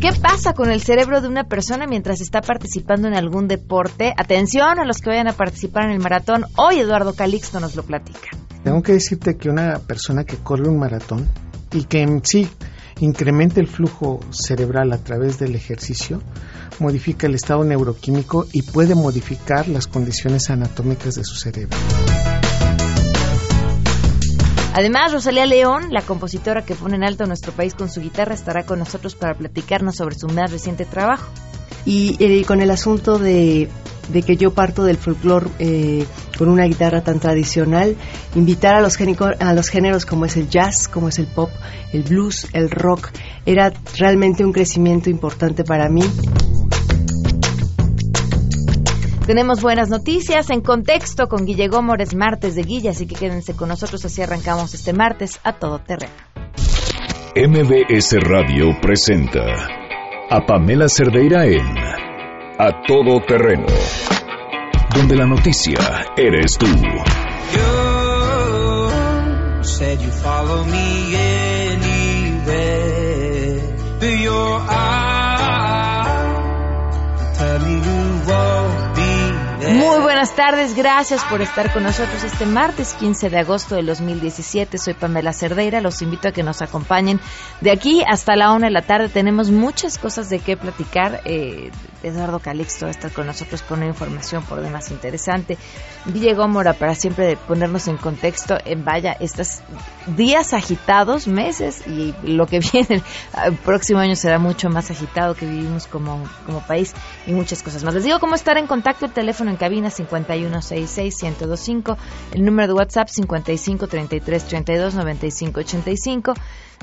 ¿Qué pasa con el cerebro de una persona mientras está participando en algún deporte? Atención a los que vayan a participar en el maratón. Hoy Eduardo Calixto nos lo platica. Tengo que decirte que una persona que corre un maratón y que en sí incrementa el flujo cerebral a través del ejercicio, modifica el estado neuroquímico y puede modificar las condiciones anatómicas de su cerebro. Además, Rosalía León, la compositora que pone en alto nuestro país con su guitarra, estará con nosotros para platicarnos sobre su más reciente trabajo. Y eh, con el asunto de, que yo parto del folclore eh, con una guitarra tan tradicional, invitar a los, a los géneros como es el jazz, como es el pop, el blues, el rock, era realmente un crecimiento importante para mí. Tenemos buenas noticias en contexto con Guille Gómez, martes de Guilla, así que quédense con nosotros, así arrancamos este martes a todo terreno. MBS Radio presenta a Pamela Cerdeira en A Todo Terreno, donde la noticia eres tú. said you follow me Muy buenas tardes, gracias por estar con nosotros este martes 15 de agosto del 2017. Soy Pamela Cerdeira, los invito a que nos acompañen de aquí hasta la una de la tarde. Tenemos muchas cosas de qué platicar. Eh, Eduardo Calixto va a estar con nosotros con una información por demás interesante. Ville Gómora para siempre ponernos en contexto en vaya estos días agitados, meses y lo que viene el próximo año será mucho más agitado que vivimos como, como país y muchas cosas más. Les digo cómo estar en contacto, el teléfono en cabina 5166-1025, el número de WhatsApp 5533329585,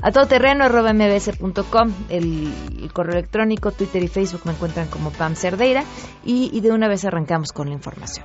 a todoterreno arroba mbs.com, el, el correo electrónico, Twitter y Facebook me encuentran como Pam Cerdeira. Y de una vez arrancamos con la información.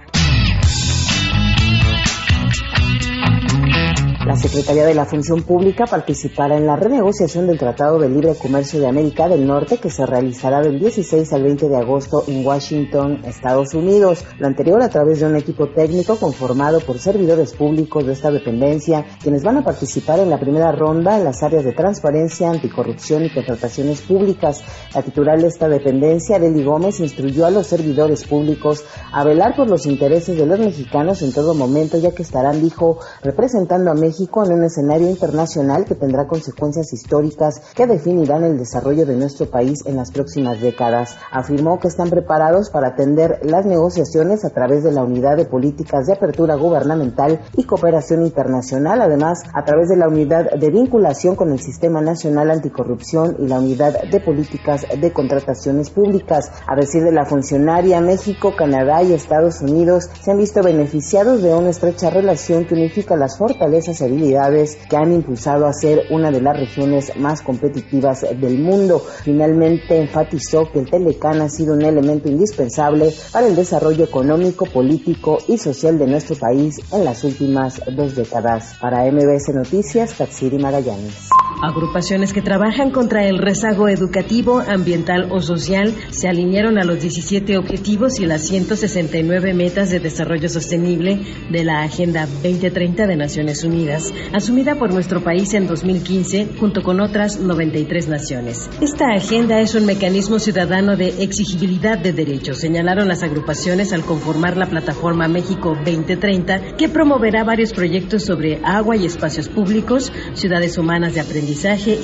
La Secretaría de la Función Pública participará en la renegociación del Tratado de Libre Comercio de América del Norte que se realizará del 16 al 20 de agosto en Washington, Estados Unidos. Lo anterior a través de un equipo técnico conformado por servidores públicos de esta dependencia, quienes van a participar en la primera ronda en las áreas de transparencia, anticorrupción y contrataciones públicas. La titular de esta dependencia, Arely Gómez, instruyó a los servidores públicos a velar por los intereses de los mexicanos en todo momento, ya que estarán, dijo, representando a México México en un escenario internacional que tendrá consecuencias históricas que definirán el desarrollo de nuestro país en las próximas décadas. Afirmó que están preparados para atender las negociaciones a través de la Unidad de Políticas de Apertura Gubernamental y Cooperación Internacional, además a través de la Unidad de Vinculación con el Sistema Nacional Anticorrupción y la Unidad de Políticas de Contrataciones Públicas. A decir de la funcionaria, México, Canadá y Estados Unidos se han visto beneficiados de una estrecha relación que unifica las fortalezas habilidades que han impulsado a ser una de las regiones más competitivas del mundo. Finalmente enfatizó que el Telecán ha sido un elemento indispensable para el desarrollo económico, político y social de nuestro país en las últimas dos décadas. Para MBS Noticias, Tatsiri Magallanes. Agrupaciones que trabajan contra el rezago educativo, ambiental o social se alinearon a los 17 objetivos y las 169 metas de desarrollo sostenible de la Agenda 2030 de Naciones Unidas, asumida por nuestro país en 2015 junto con otras 93 naciones. Esta agenda es un mecanismo ciudadano de exigibilidad de derechos, señalaron las agrupaciones al conformar la plataforma México 2030, que promoverá varios proyectos sobre agua y espacios públicos, ciudades humanas de aprendizaje,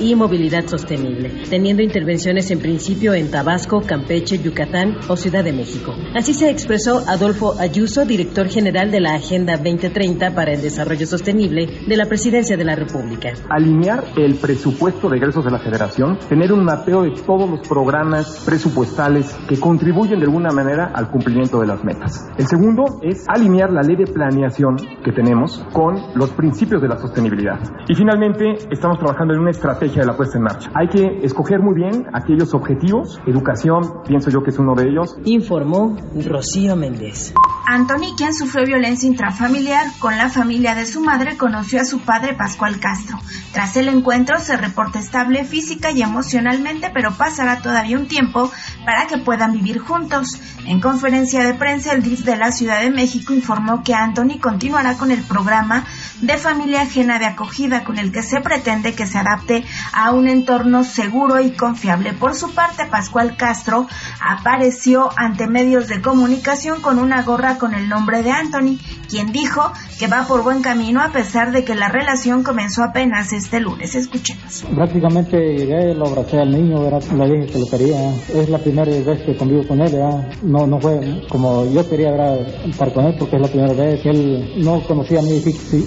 y movilidad sostenible, teniendo intervenciones en principio en Tabasco, Campeche, Yucatán o Ciudad de México. Así se expresó Adolfo Ayuso, director general de la Agenda 2030 para el Desarrollo Sostenible de la Presidencia de la República. Alinear el presupuesto de egresos de la Federación, tener un mapeo de todos los programas presupuestales que contribuyen de alguna manera al cumplimiento de las metas. El segundo es alinear la ley de planeación que tenemos con los principios de la sostenibilidad. Y finalmente, estamos trabajando en una estrategia de la puesta en marcha. Hay que escoger muy bien aquellos objetivos. Educación, pienso yo que es uno de ellos. Informó Rocío Méndez. Anthony, quien sufrió violencia intrafamiliar con la familia de su madre, conoció a su padre Pascual Castro. Tras el encuentro se reporta estable física y emocionalmente, pero pasará todavía un tiempo para que puedan vivir juntos. En conferencia de prensa, el DIF de la Ciudad de México informó que Anthony continuará con el programa de familia ajena de acogida con el que se pretende que se adapte a un entorno seguro y confiable. Por su parte, Pascual Castro apareció ante medios de comunicación con una gorra con el nombre de Anthony, quien dijo que va por buen camino a pesar de que la relación comenzó apenas este lunes. Escuchemos. Prácticamente lo abracé al niño, dije que lo quería. Es la primera vez que convivo con él, no no fue como yo quería estar con él porque es la primera vez. Él no conocía a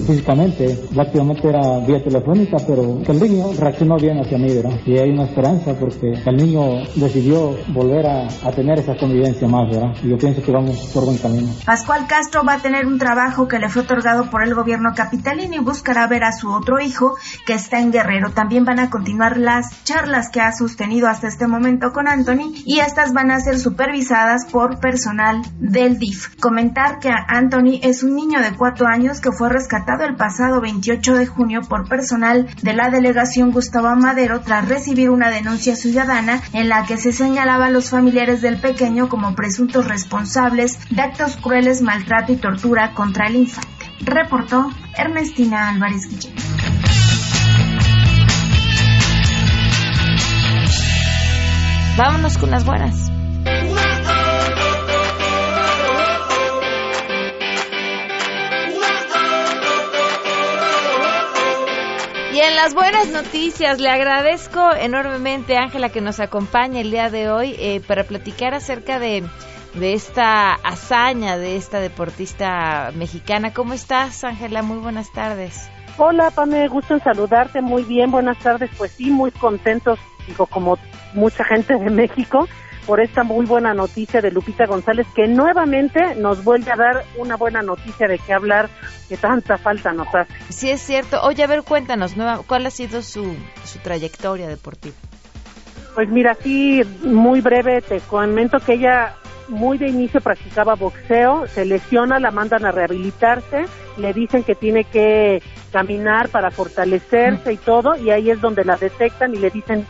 físicamente, prácticamente era vía telefónica, pero el niño reaccionó bien hacia mí, ¿verdad? Y hay una esperanza porque el niño decidió volver a, a tener esa convivencia más, ¿verdad? Y yo pienso que vamos por buen camino. Pascual Castro va a tener un trabajo que le fue otorgado por el gobierno capitalino y buscará ver a su otro hijo que está en Guerrero. También van a continuar las charlas que ha sostenido hasta este momento con Anthony y estas van a ser supervisadas por personal del DIF. Comentar que Anthony es un niño de cuatro años que fue rescatado el pasado 28 de junio por personal de la delegación Gustavo Amadero tras recibir una denuncia ciudadana en la que se señalaba a los familiares del pequeño como presuntos responsables de actos crueles, maltrato y tortura contra el infante. Reportó Ernestina Álvarez Guillén. Vámonos con las buenas. Y en las buenas noticias, le agradezco enormemente, Ángela, que nos acompañe el día de hoy eh, para platicar acerca de, de esta hazaña de esta deportista mexicana. ¿Cómo estás, Ángela? Muy buenas tardes. Hola, Pame, gusto en saludarte. Muy bien, buenas tardes. Pues sí, muy contentos, digo, como mucha gente de México, por esta muy buena noticia de Lupita González, que nuevamente nos vuelve a dar una buena noticia de qué hablar, que tanta falta nos hace. Sí, es cierto. Oye, a ver, cuéntanos, ¿cuál ha sido su, su trayectoria deportiva? Pues mira, sí, muy breve, te comento que ella muy de inicio practicaba boxeo, se lesiona, la mandan a rehabilitarse, le dicen que tiene que caminar para fortalecerse y todo, y ahí es donde la detectan y le dicen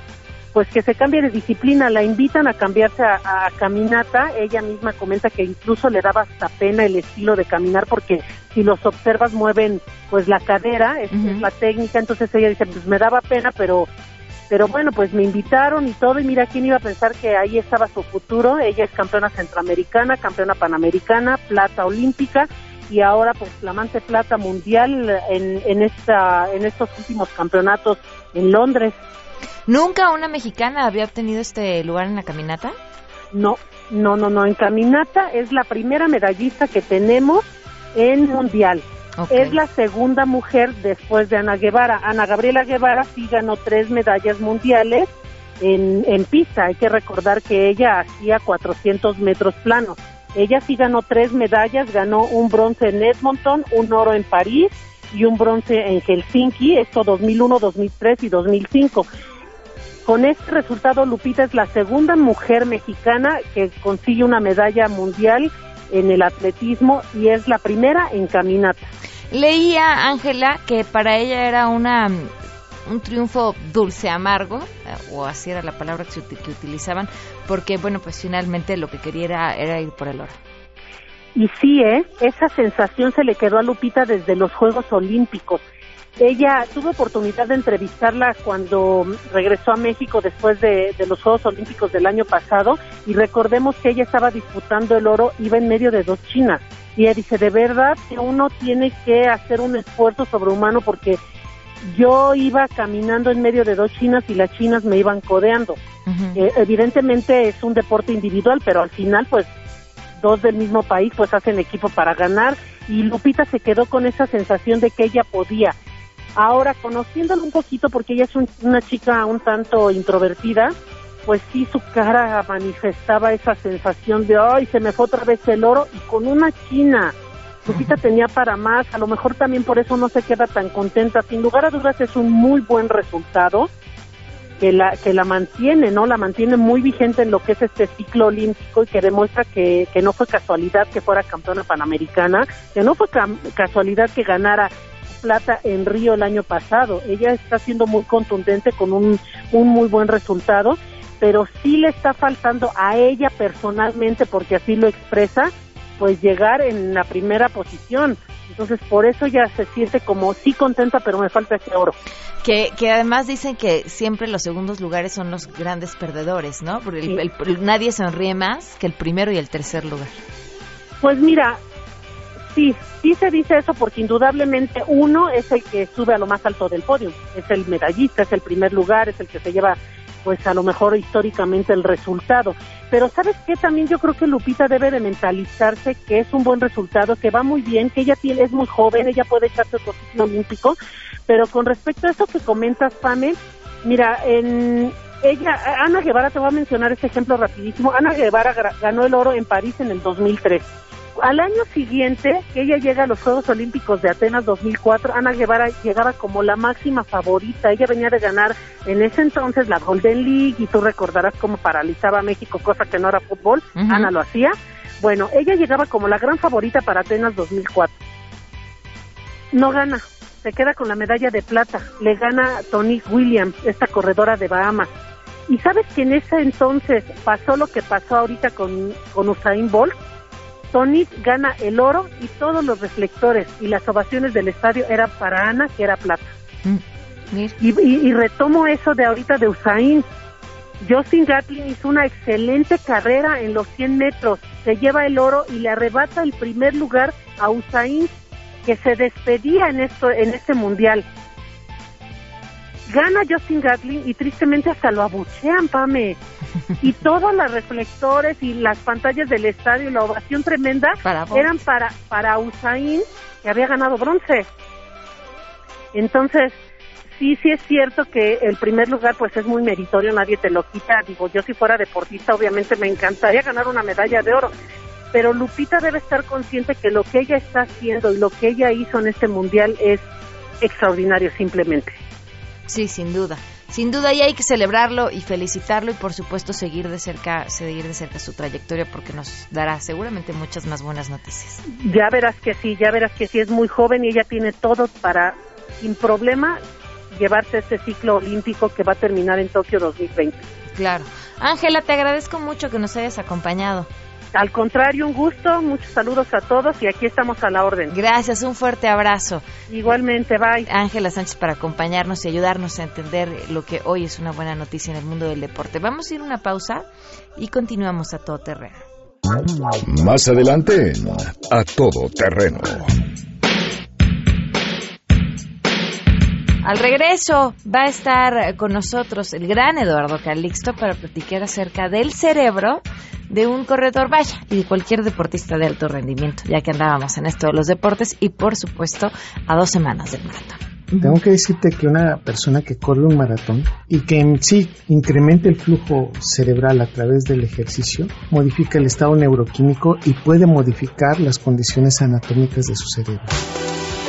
pues que se cambie de disciplina, la invitan a cambiarse a, caminata, ella misma comenta que incluso le daba hasta pena el estilo de caminar porque si los observas mueven pues la cadera, es, la técnica, entonces ella dice pues me daba pena pero pero bueno pues me invitaron y todo y mira quién iba a pensar que ahí estaba su futuro, ella es campeona centroamericana, campeona panamericana, plata olímpica y ahora pues flamante plata mundial en, en esta en estos últimos campeonatos en Londres. ¿Nunca una mexicana había obtenido este lugar en la caminata? No, no, no, no. En caminata es la primera medallista que tenemos en mundial. Es la segunda mujer después de Ana Guevara. Ana Gabriela Guevara sí ganó tres medallas mundiales en, en pista. Hay que recordar que ella hacía 400 metros planos. Ella sí ganó tres medallas, ganó un bronce en Edmonton, un oro en París y un bronce en Helsinki, esto 2001, 2003 y 2005. Con este resultado, Lupita es la segunda mujer mexicana que consigue una medalla mundial en el atletismo y es la primera en caminata. Leía, Ángela, que para ella era una un triunfo dulce amargo, eh, o así era la palabra que, que utilizaban, porque, bueno, pues finalmente lo que quería era, era ir por el oro. Y sí, ¿eh? esa sensación se le quedó a Lupita desde los Juegos Olímpicos. Ella tuvo oportunidad de entrevistarla cuando regresó a México después de, los Juegos Olímpicos del año pasado y recordemos que ella estaba disputando el oro, iba en medio de dos chinas. Y ella dice, de verdad que uno tiene que hacer un esfuerzo sobrehumano porque yo iba caminando en medio de dos chinas y las chinas me iban codeando. Eh, evidentemente es un deporte individual, pero al final pues dos del mismo país pues hacen equipo para ganar y Lupita se quedó con esa sensación de que ella podía Ahora, conociéndola un poquito, porque ella es una chica un tanto introvertida, pues sí, su cara manifestaba esa sensación de, ay, se me fue otra vez el oro, y con una china. Lupita tenía para más, a lo mejor también por eso no se queda tan contenta. Sin lugar a dudas es un muy buen resultado que la que la mantiene, ¿no? La mantiene muy vigente en lo que es este ciclo olímpico y que demuestra que, que no fue casualidad que fuera campeona panamericana, que no fue casualidad que ganara plata en Río el año pasado. Ella está siendo muy contundente con un, un muy buen resultado, pero sí le está faltando a ella personalmente, porque así lo expresa, pues llegar en la primera posición. Entonces, por eso ya se siente como sí contenta, pero me falta ese oro. Que, que además dicen que siempre los segundos lugares son los grandes perdedores, ¿no? Porque el- el- el- nadie sonríe más que el primero y el tercer lugar. Pues mira, sí, sí se dice eso porque indudablemente uno es el que sube a lo más alto del podio, es el medallista, es el primer lugar, es el que se lleva pues a lo mejor históricamente el resultado. Pero sabes qué, también yo creo que Lupita debe de mentalizarse que es un buen resultado, que va muy bien, que ella tiene, es muy joven, ella puede echarse otro ciclo olímpico, pero con respecto a eso que comentas, Pame, mira, en ella, Ana Guevara, te voy a mencionar este ejemplo rapidísimo, Ana Guevara ganó el oro en París en el 2003. Al año siguiente, que ella llega a los Juegos Olímpicos de Atenas 2004, Ana Guevara llegaba como la máxima favorita. Ella venía de ganar en ese entonces la Golden League y tú recordarás cómo paralizaba a México, cosa que no era fútbol. Ana lo hacía. Bueno, ella llegaba como la gran favorita para Atenas 2004. No gana, se queda con la medalla de plata. Le gana Tony Williams, esta corredora de Bahamas. Y sabes que en ese entonces pasó lo que pasó ahorita con, con Usain Bolt. Tony gana el oro y todos los reflectores y las ovaciones del estadio eran para Ana, que era plata. Y, y- y retomo eso de ahorita de Usain. Justin Gatlin hizo una excelente carrera en los 100 metros, se lleva el oro y le arrebata el primer lugar a Usain, que se despedía en esto en este mundial. Gana Justin Gatlin y tristemente hasta lo abuchean, Pame. Y todos los reflectores y las pantallas del estadio y la ovación tremenda Para eran para, para Usain, que había ganado bronce. Entonces, sí, sí es cierto que el primer lugar pues es muy meritorio, nadie te lo quita. Digo, yo si fuera deportista obviamente me encantaría ganar una medalla de oro. Pero Lupita debe estar consciente que lo que ella está haciendo y lo que ella hizo en este mundial es extraordinario simplemente. Sí, sin duda. Sin duda y hay que celebrarlo y felicitarlo y por supuesto seguir de cerca, seguir de cerca su trayectoria porque nos dará seguramente muchas más buenas noticias. Ya verás que sí, ya verás que sí es muy joven y ella tiene todo para, sin problema, llevarse este ciclo olímpico que va a terminar en Tokio 2020. Claro. Ángela, te agradezco mucho que nos hayas acompañado. Al contrario, un gusto, muchos saludos a todos y aquí estamos a la orden. Gracias, un fuerte abrazo. Igualmente, bye. Ángela Sánchez para acompañarnos y ayudarnos a entender lo que hoy es una buena noticia en el mundo del deporte. Vamos a ir a una pausa y continuamos a todo terreno. Más adelante en A Todo Terreno. Al regreso va a estar con nosotros el gran Eduardo Calixto para platicar acerca del cerebro de un corredor, vaya, y de cualquier deportista de alto rendimiento, ya que andábamos en esto de los deportes y por supuesto a dos semanas del maratón. Tengo que decirte que una persona que corre un maratón y que en sí incrementa el flujo cerebral a través del ejercicio, modifica el estado neuroquímico y puede modificar las condiciones anatómicas de su cerebro.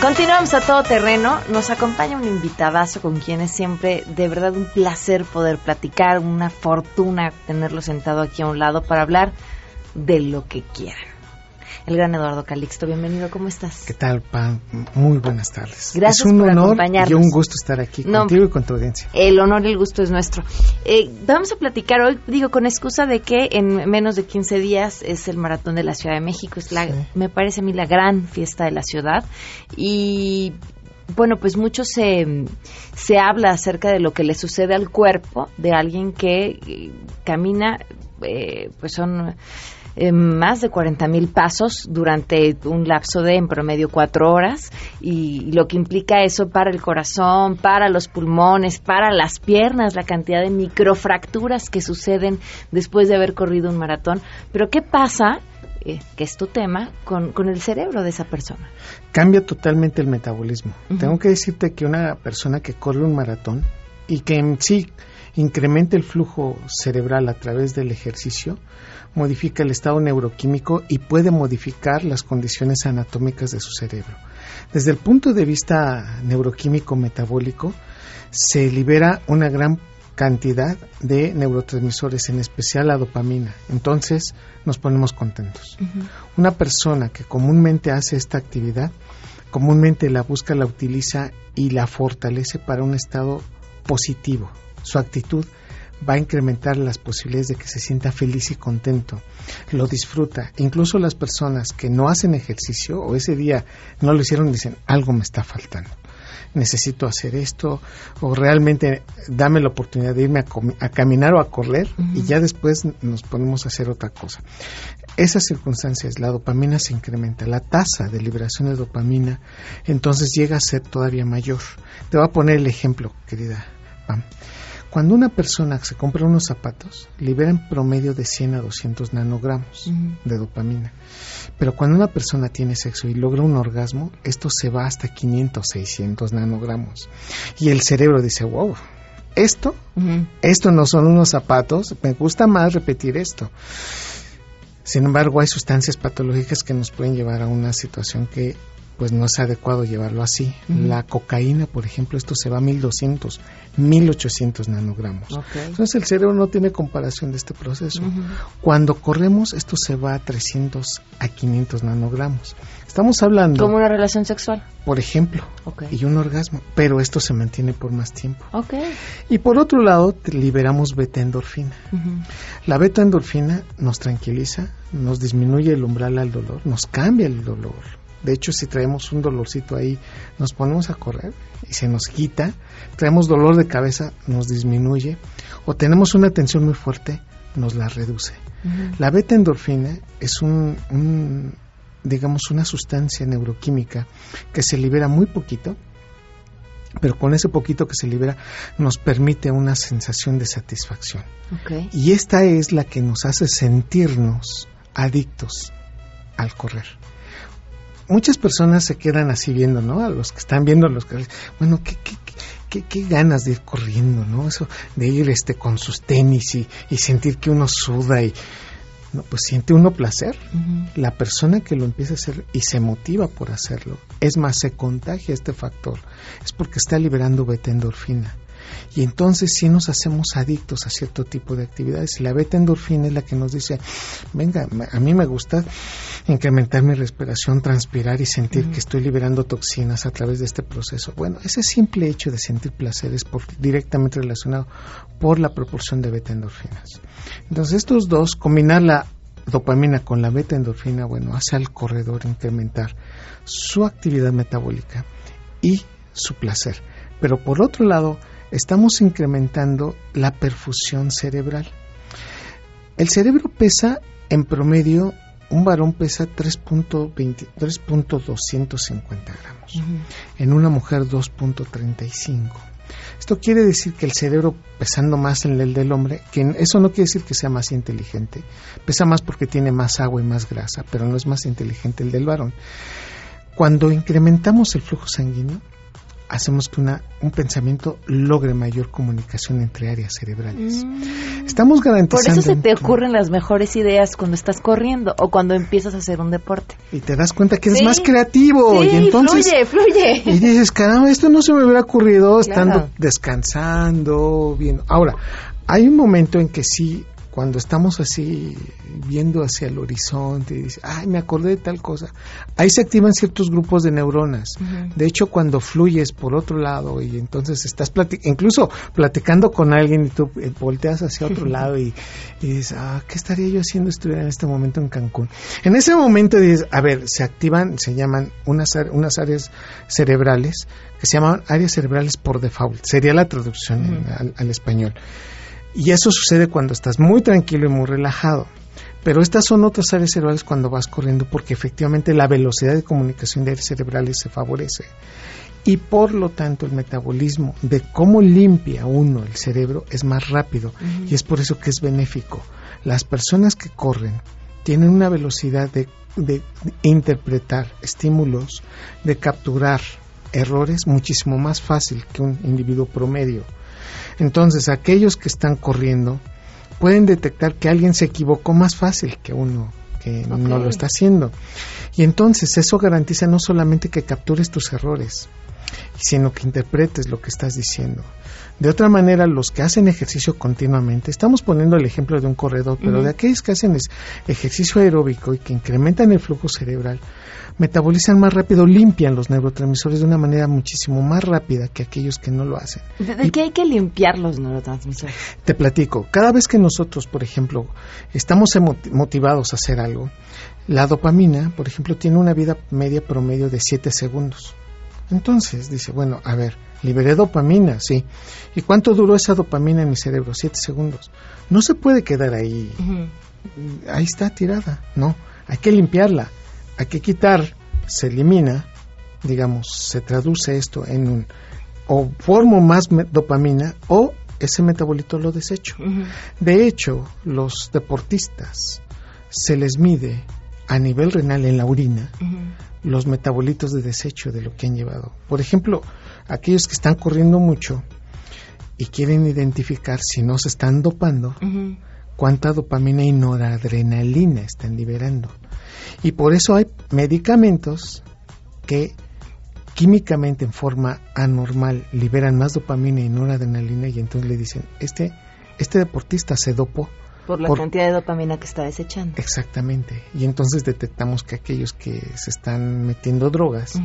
Continuamos a todo terreno. Nos acompaña un invitadazo con quien es siempre de verdad un placer poder platicar, una fortuna tenerlo sentado aquí a un lado para hablar de lo que quieran. El gran Eduardo Calixto, bienvenido, ¿cómo estás? ¿Qué tal, Pam? Muy buenas tardes. Gracias es un por honor acompañarnos. y un gusto estar aquí No, contigo y con tu audiencia. El honor y el gusto es nuestro. Eh, vamos a platicar hoy, digo, con excusa de que en menos de 15 días es el Maratón de la Ciudad de México. Es la, me parece a mí la gran fiesta de la ciudad. Y bueno, pues mucho se, se habla acerca de lo que le sucede al cuerpo de alguien que eh, camina, eh, pues son eh, más de 40 mil pasos durante un lapso de en promedio cuatro horas y lo que implica eso para el corazón, para los pulmones, para las piernas, la cantidad de microfracturas que suceden después de haber corrido un maratón. Pero ¿qué pasa? eh, que es tu tema, con, con el cerebro de esa persona. Cambia totalmente el metabolismo. Tengo que decirte que una persona que corre un maratón y que en sí incrementa el flujo cerebral a través del ejercicio, modifica el estado neuroquímico y puede modificar las condiciones anatómicas de su cerebro. Desde el punto de vista neuroquímico metabólico, se libera una gran cantidad de neurotransmisores, en especial la dopamina. Entonces nos ponemos contentos. Una persona que comúnmente hace esta actividad, comúnmente la busca, la utiliza y la fortalece para un estado positivo. Su actitud va a incrementar las posibilidades de que se sienta feliz y contento, lo disfruta. Incluso las personas que no hacen ejercicio o ese día no lo hicieron dicen, algo me está faltando necesito hacer esto o realmente dame la oportunidad de irme a, caminar o a correr y ya después nos ponemos a hacer otra cosa. Esas circunstancias, la dopamina se incrementa, la tasa de liberación de dopamina entonces llega a ser todavía mayor. Te voy a poner el ejemplo, querida Pam. Cuando una persona se compra unos zapatos, libera en promedio de 100 a 200 nanogramos de dopamina. Pero cuando una persona tiene sexo y logra un orgasmo, esto se va hasta 500, 600 nanogramos. Y el cerebro dice, wow, esto, esto no son unos zapatos, me gusta más repetir esto. Sin embargo, hay sustancias patológicas que nos pueden llevar a una situación que pues no es adecuado llevarlo así. La cocaína, por ejemplo, esto se va a 1200, 1800 nanogramos. Entonces el cerebro no tiene comparación de este proceso. Cuando corremos, esto se va a 300 a 500 nanogramos. Estamos hablando... Como una relación sexual. Por ejemplo. Y un orgasmo. Pero esto se mantiene por más tiempo. Y por otro lado, liberamos beta-endorfina. La beta-endorfina nos tranquiliza, nos disminuye el umbral al dolor, nos cambia el dolor de hecho, si traemos un dolorcito ahí, nos ponemos a correr y se nos quita. Traemos dolor de cabeza, nos disminuye. O tenemos una tensión muy fuerte, nos la reduce. La beta endorfina es un, digamos, una sustancia neuroquímica que se libera muy poquito, pero con ese poquito que se libera nos permite una sensación de satisfacción. Y esta es la que nos hace sentirnos adictos al correr muchas personas se quedan así viendo, ¿no? A los que están viendo, los que, bueno, qué, qué, qué, qué ganas de ir corriendo, ¿no? Eso de ir este con sus tenis y, y sentir que uno suda y, no, pues siente uno placer. La persona que lo empieza a hacer y se motiva por hacerlo, es más, se contagia este factor, es porque está liberando beta endorfina. Y entonces si nos hacemos adictos a cierto tipo de actividades. Y la beta endorfina es la que nos dice, venga, a mí me gusta incrementar mi respiración, transpirar y sentir que estoy liberando toxinas a través de este proceso. Bueno, ese simple hecho de sentir placer es directamente relacionado por la proporción de beta endorfinas. Entonces estos dos, combinar la dopamina con la beta endorfina, bueno, hace al corredor incrementar su actividad metabólica y su placer. Pero por otro lado, estamos incrementando la perfusión cerebral. El cerebro pesa en promedio, un varón pesa 3.250 gramos, en una mujer 2.35. Esto quiere decir que el cerebro pesando más en el del hombre, que eso no quiere decir que sea más inteligente, pesa más porque tiene más agua y más grasa, pero no es más inteligente el del varón. Cuando incrementamos el flujo sanguíneo, hacemos que una, un pensamiento logre mayor comunicación entre áreas cerebrales. Mm. Estamos garantizando... Por eso se te ocurren las mejores ideas cuando estás corriendo o cuando empiezas a hacer un deporte. Y te das cuenta que eres más creativo. y entonces, fluye, fluye. Y dices, caramba, esto no se me hubiera ocurrido estando descansando, bien. Ahora, hay un momento en que sí cuando estamos así viendo hacia el horizonte y dice, ay, me acordé de tal cosa, ahí se activan ciertos grupos de neuronas. De hecho, cuando fluyes por otro lado y entonces estás incluso platicando con alguien y tú eh, volteas hacia otro lado y, dices, ah, ¿qué estaría yo haciendo estuviera en este momento en Cancún? En ese momento dices, a ver, se activan, se llaman unas, unas áreas cerebrales que se llaman áreas cerebrales por default, sería la traducción al español. Y eso sucede cuando estás muy tranquilo y muy relajado. Pero estas son otras áreas cerebrales cuando vas corriendo porque efectivamente la velocidad de comunicación de áreas cerebrales se favorece. Y por lo tanto el metabolismo de cómo limpia uno el cerebro es más rápido y es por eso que es benéfico. Las personas que corren tienen una velocidad de, de interpretar estímulos, de capturar errores muchísimo más fácil que un individuo promedio Entonces, aquellos que están corriendo pueden detectar que alguien se equivocó más fácil que uno que no lo está haciendo. Y entonces eso garantiza no solamente que captures tus errores, sino que interpretes lo que estás diciendo. De otra manera, los que hacen ejercicio continuamente, estamos poniendo el ejemplo de un corredor, pero de aquellos que hacen ejercicio aeróbico y que incrementan el flujo cerebral, metabolizan más rápido, limpian los neurotransmisores de una manera muchísimo más rápida que aquellos que no lo hacen. ¿De, qué hay que limpiar los neurotransmisores? Te platico, cada vez que nosotros, por ejemplo, estamos motivados a hacer algo, la dopamina, por ejemplo, tiene una vida media promedio de 7 segundos. Entonces dice, bueno, a ver, liberé dopamina, sí. ¿Y cuánto duró esa dopamina en mi cerebro? Siete segundos. No se puede quedar ahí. Ahí está tirada. No, hay que limpiarla. Hay que quitar, se elimina, digamos, se traduce esto en un o formo más dopamina o ese metabolito lo desecho. De hecho, los deportistas se les mide a nivel renal en la orina los metabolitos de desecho de lo que han llevado. Por ejemplo, aquellos que están corriendo mucho y quieren identificar si no se están dopando, cuánta dopamina y noradrenalina están liberando. Y por eso hay medicamentos que químicamente en forma anormal liberan más dopamina y noradrenalina y entonces le dicen, este, este deportista se dopó por la cantidad de dopamina que está desechando. Exactamente. Y entonces detectamos que aquellos que se están metiendo drogas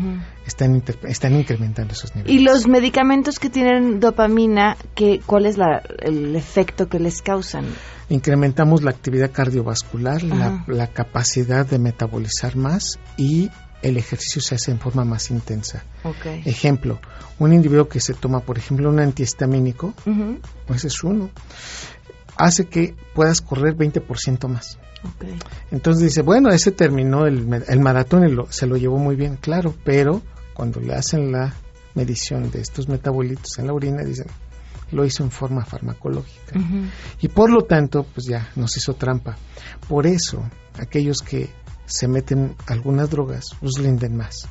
están, están incrementando esos niveles. ¿Y los medicamentos que tienen dopamina, que, cuál es el efecto que les causan? Incrementamos la actividad cardiovascular, la, capacidad de metabolizar más y el ejercicio se hace en forma más intensa. Ejemplo, un individuo que se toma, por ejemplo, un antihistamínico, pues es uno hace que puedas correr 20% más. Entonces dice, bueno, ese terminó el, maratón y se lo llevó muy bien, claro, pero cuando le hacen la medición de estos metabolitos en la orina, dicen, lo hizo en forma farmacológica. Y por lo tanto, pues ya nos hizo trampa. Por eso, aquellos que se meten algunas drogas, pues rinden más.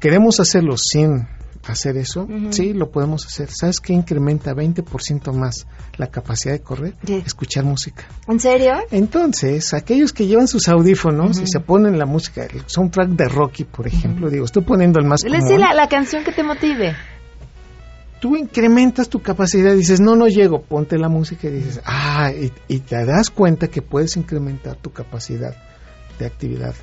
Queremos hacerlo sin hacer eso, sí, lo podemos hacer. ¿Sabes qué incrementa 20% más la capacidad de correr? Escuchar música. ¿En serio? Entonces, aquellos que llevan sus audífonos y se ponen la música, el soundtrack de Rocky, por ejemplo, digo, estoy poniendo el más común. La, la canción que te motive. Tú incrementas tu capacidad y dices, no, no llego, ponte la música y dices, ah, y, y te das cuenta que puedes incrementar tu capacidad de actividad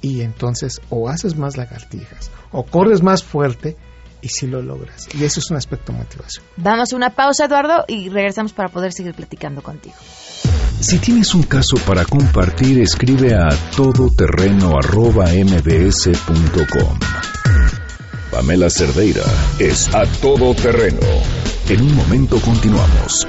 y entonces o haces más lagartijas o corres más fuerte y si lo logras. Y eso es un aspecto motivación. Damos una pausa, Eduardo, y regresamos para poder seguir platicando contigo. Si tienes un caso para compartir, escribe a todoterreno.mbs.com. Pamela Cerdeira es a todoterreno. En un momento continuamos.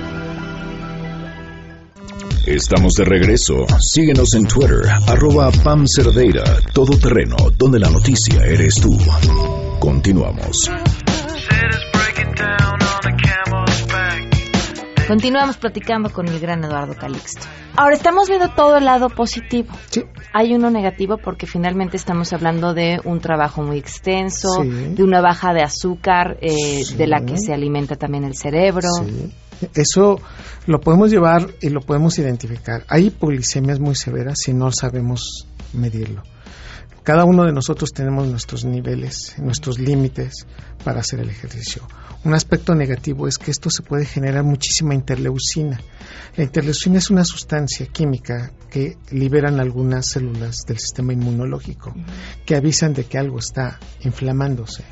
Estamos de regreso. Síguenos en Twitter, arroba Pam Cerdeira, todoterreno, donde la noticia eres tú. Continuamos. Continuamos platicando con el gran Eduardo Calixto. Ahora estamos viendo todo el lado positivo. Sí. Hay uno negativo porque finalmente estamos hablando de un trabajo muy extenso, de una baja de azúcar eh, de la que se alimenta también el cerebro. Sí. Eso lo podemos llevar y lo podemos identificar. Hay hipoglicemias muy severas si no sabemos medirlo. Cada uno de nosotros tenemos nuestros niveles, nuestros límites para hacer el ejercicio. Un aspecto negativo es que esto se puede generar muchísima interleucina. La interleucina es una sustancia química que liberan algunas células del sistema inmunológico que avisan de que algo está inflamándose.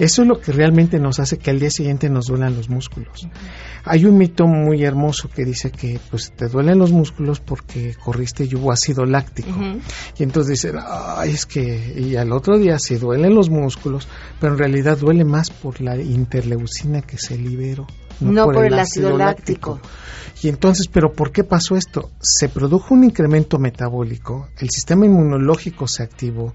Eso es lo que realmente nos hace que al día siguiente nos duelan los músculos. Hay un mito muy hermoso que dice que pues te duelen los músculos porque corriste y hubo ácido láctico. Y entonces dicen, ay, es que y al otro día se duelen los músculos, pero en realidad duele más por la interleucina que se liberó. No, por, el, ácido, láctico. Y entonces, ¿pero por qué pasó esto? Se produjo un incremento metabólico, el sistema inmunológico se activó,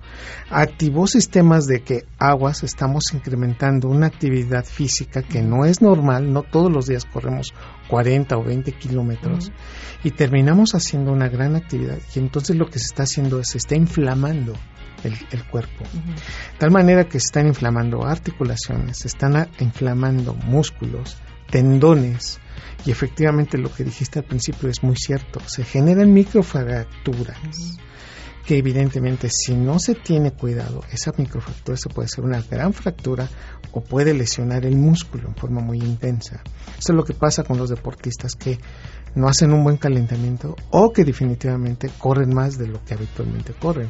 activó sistemas de que aguas estamos incrementando una actividad física que no es normal, no todos los días corremos 40 o 20 kilómetros y terminamos haciendo una gran actividad y entonces lo que se está haciendo es se está inflamando el, cuerpo. De tal manera que se están inflamando articulaciones, se están inflamando músculos, tendones, y efectivamente lo que dijiste al principio es muy cierto, se generan microfracturas que evidentemente si no se tiene cuidado, esa microfractura se puede ser una gran fractura o puede lesionar el músculo en forma muy intensa. Eso es lo que pasa con los deportistas que no hacen un buen calentamiento o que definitivamente corren más de lo que habitualmente corren.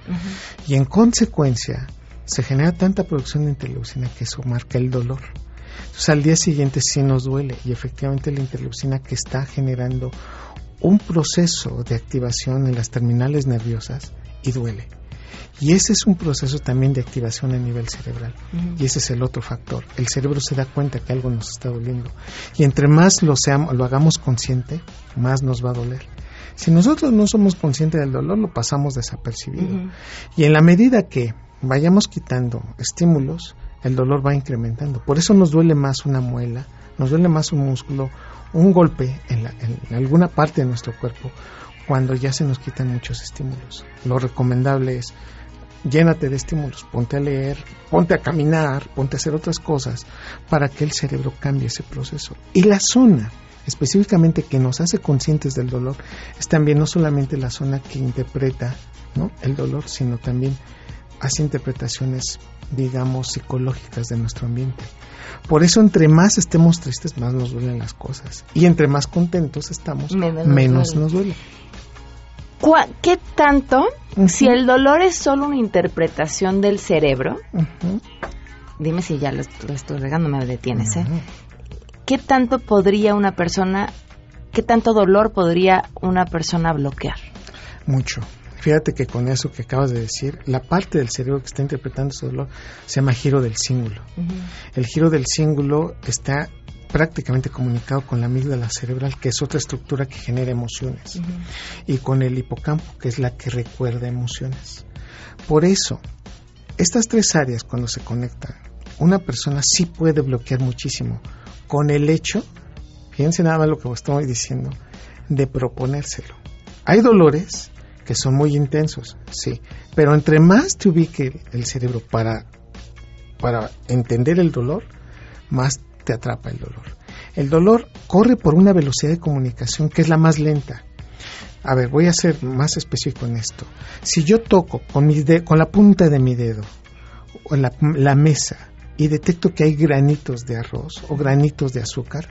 Y en consecuencia se genera tanta producción de interleucina que eso marca el dolor. Entonces al día siguiente sí nos duele y efectivamente la interleucina que está generando un proceso de activación en las terminales nerviosas y duele. Y ese es un proceso también de activación a nivel cerebral. Y ese es el otro factor. El cerebro se da cuenta que algo nos está doliendo. Y entre más lo, seamos, lo hagamos consciente, más nos va a doler. Si nosotros no somos conscientes del dolor, lo pasamos desapercibido. Y en la medida que vayamos quitando estímulos, el dolor va incrementando. Por eso nos duele más una muela, nos duele más un músculo, un golpe en alguna parte de nuestro cuerpo cuando ya se nos quitan muchos estímulos. Lo recomendable es llénate de estímulos, ponte a leer, ponte a caminar, ponte a hacer otras cosas para que el cerebro cambie ese proceso. Y la zona específicamente que nos hace conscientes del dolor es también no solamente la zona que interpreta el dolor, sino también hace interpretaciones, digamos, psicológicas de nuestro ambiente. Por eso entre más estemos tristes, más nos duelen las cosas. Y entre más contentos estamos, menos, nos duele. ¿Qué tanto, si el dolor es solo una interpretación del cerebro, dime si ya lo, estoy regando, me detienes, ¿eh? ¿Qué tanto podría una persona, qué tanto dolor podría una persona bloquear? Mucho. Fíjate que con eso que acabas de decir, la parte del cerebro que está interpretando ese dolor se llama giro del cíngulo. El giro del cíngulo está prácticamente comunicado con la amígdala cerebral, que es otra estructura que genera emociones, y con el hipocampo, que es la que recuerda emociones. Por eso, estas tres áreas cuando se conectan, una persona sí puede bloquear muchísimo con el hecho, fíjense nada más lo que estoy diciendo, de proponérselo. Hay dolores que son muy intensos, sí, pero entre más te ubique el cerebro para, para entender el dolor, más te atrapa el dolor. El dolor corre por una velocidad de comunicación que es la más lenta. A ver, voy a ser más específico en esto. Si yo toco con, mi con la punta de mi dedo o la, la mesa y detecto que hay granitos de arroz o granitos de azúcar,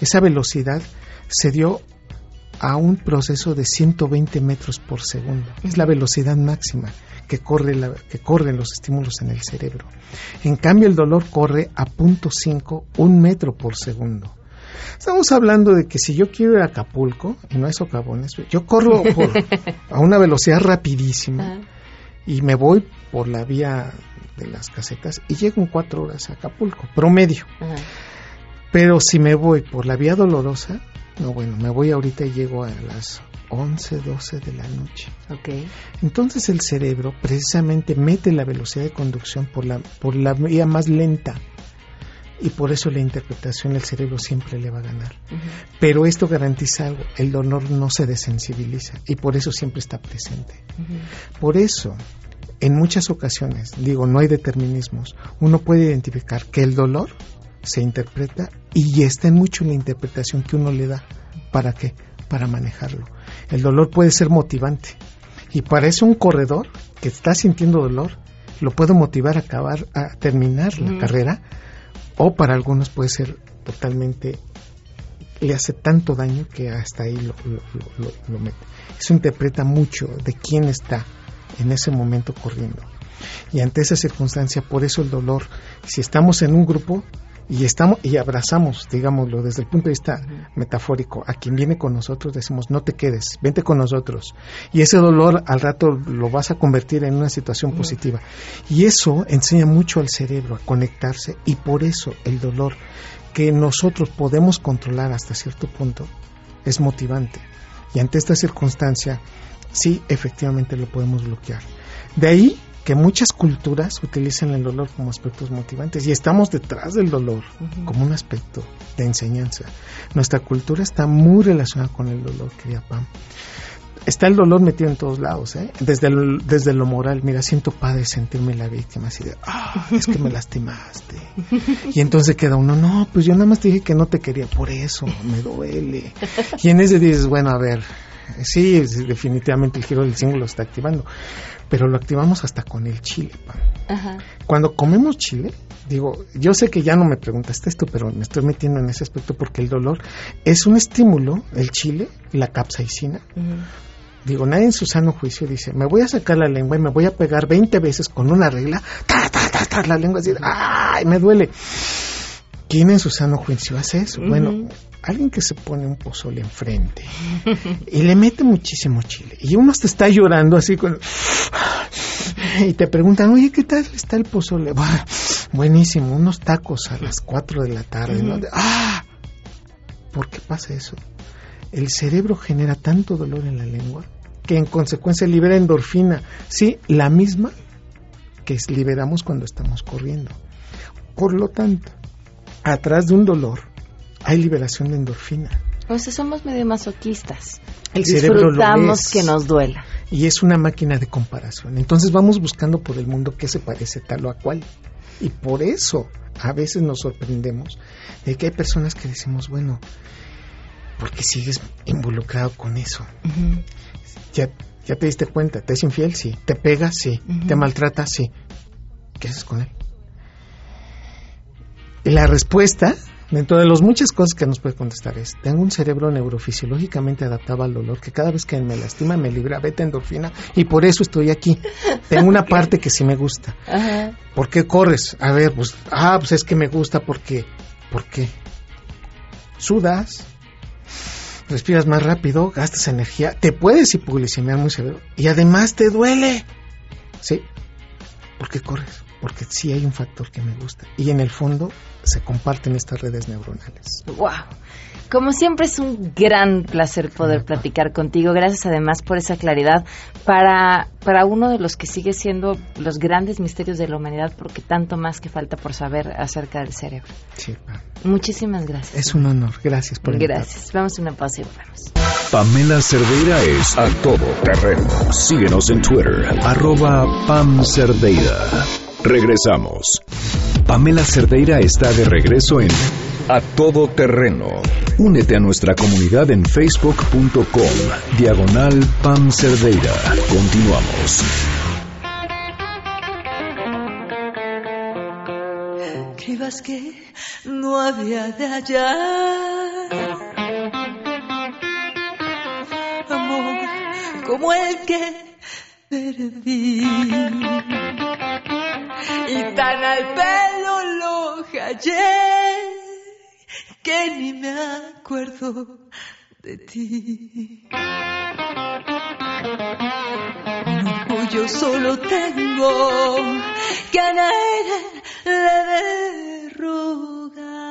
esa velocidad se dio a un proceso de 120 metros por segundo. Es la velocidad máxima que, corre la, que corren los estímulos en el cerebro. En cambio, el dolor corre a 0.5, un metro por segundo. Estamos hablando de que si yo quiero ir a Acapulco, y no es socavones, yo corro a una velocidad rapidísima y me voy por la vía de las casetas y llego en cuatro horas a Acapulco, promedio. Pero si me voy por la vía dolorosa, no, bueno, me voy ahorita y llego a las 11, 12 de la noche. Okay. Entonces el cerebro precisamente mete la velocidad de conducción por la, por la vía más lenta y por eso la interpretación del cerebro siempre le va a ganar. Pero esto garantiza algo, el dolor no se desensibiliza y por eso siempre está presente. Por eso, en muchas ocasiones, digo, no hay determinismos, uno puede identificar que el dolor se interpreta y está en mucho la interpretación que uno le da. ¿Para qué? Para manejarlo. El dolor puede ser motivante y para eso un corredor que está sintiendo dolor lo puede motivar a acabar, a terminar la carrera o para algunos puede ser totalmente le hace tanto daño que hasta ahí lo, lo, mete. Eso interpreta mucho de quién está en ese momento corriendo. Y ante esa circunstancia, por eso el dolor, si estamos en un grupo, y estamos y abrazamos, digámoslo, desde el punto de vista metafórico, a quien viene con nosotros decimos, no te quedes, vente con nosotros. Y ese dolor al rato lo vas a convertir en una situación positiva. Y eso enseña mucho al cerebro a conectarse y por eso el dolor que nosotros podemos controlar hasta cierto punto es motivante. Y ante esta circunstancia, sí, efectivamente lo podemos bloquear. De ahí que muchas culturas utilizan el dolor como aspectos motivantes y estamos detrás del dolor como un aspecto de enseñanza. Nuestra cultura está muy relacionada con el dolor, querida Pam. está el dolor metido en todos lados, ¿eh? Desde, desde lo moral, mira, siento padre sentirme la víctima, así de, ah, es que me lastimaste. Y entonces queda uno, no, pues yo nada más te dije que no te quería, por eso, me duele. Y en ese dices, bueno, a ver, sí, definitivamente el giro del símbolo está activando, pero lo activamos hasta con el chile. Cuando comemos chile, digo, yo sé que ya no me preguntaste esto, pero me estoy metiendo en ese aspecto porque el dolor es un estímulo, el chile, la capsaicina. Digo, nadie en su sano juicio dice, me voy a sacar la lengua y me voy a pegar 20 veces con una regla, ta, ta, ta, ta, la lengua así, ¡ay! Me duele. ¿Quién en su sano juicio hace eso? Bueno, alguien que se pone un pozole enfrente y le mete muchísimo chile y uno te está llorando así con y te preguntan, oye, ¿qué tal está el pozole? buenísimo, unos tacos a las 4 de la tarde. ¡Ah! ¿Por qué pasa eso? El cerebro genera tanto dolor en la lengua que en consecuencia libera endorfina, sí, la misma que liberamos cuando estamos corriendo. Por lo tanto, atrás de un dolor hay liberación de endorfina. O sea, somos medio masoquistas. El Disfrutamos que nos duela. Y es una máquina de comparación. Entonces vamos buscando por el mundo qué se parece tal o a cual. Y por eso a veces nos sorprendemos de que hay personas que decimos, bueno, ¿por qué sigues involucrado con eso? ya, ya te diste cuenta, ¿te es infiel? Sí. ¿Te pega? Sí. ¿Te maltrata? Sí. ¿Qué haces con él? Y la respuesta Dentro de las muchas cosas que nos puede contestar es, tengo un cerebro neurofisiológicamente adaptado al dolor que cada vez que me lastima me libra beta endorfina y por eso estoy aquí. Tengo una parte que sí me gusta. ¿Por qué corres? A ver, pues, ah, pues es que me gusta porque, ¿por qué? Sudas, respiras más rápido, gastas energía, te puedes hipoglicemiar muy severo y además te duele. ¿Sí? ¿Por qué corres? Porque sí hay un factor que me gusta. Y en el fondo se comparten estas redes neuronales. ¡Wow! Como siempre es un gran placer poder platicar contigo. Gracias además por esa claridad para, para uno de los que sigue siendo los grandes misterios de la humanidad, porque tanto más que falta por saber acerca del cerebro. Sí. Muchísimas gracias. Es un honor. Gracias por Gracias. Vamos a una pausa y volvemos. Pamela Cerdeira es a todo terreno. Síguenos en Twitter, arroba Pam Cerdeira. Regresamos. Pamela Cerdeira está de regreso en A Todo Terreno. Únete a nuestra comunidad en facebook.com, diagonal Pam Cerdeira. Continuamos. Escribas que no había de hallar amor como el que perdí y tan al pelo lo hallé que ni me acuerdo de ti. Yo solo tengo que a le de rogar.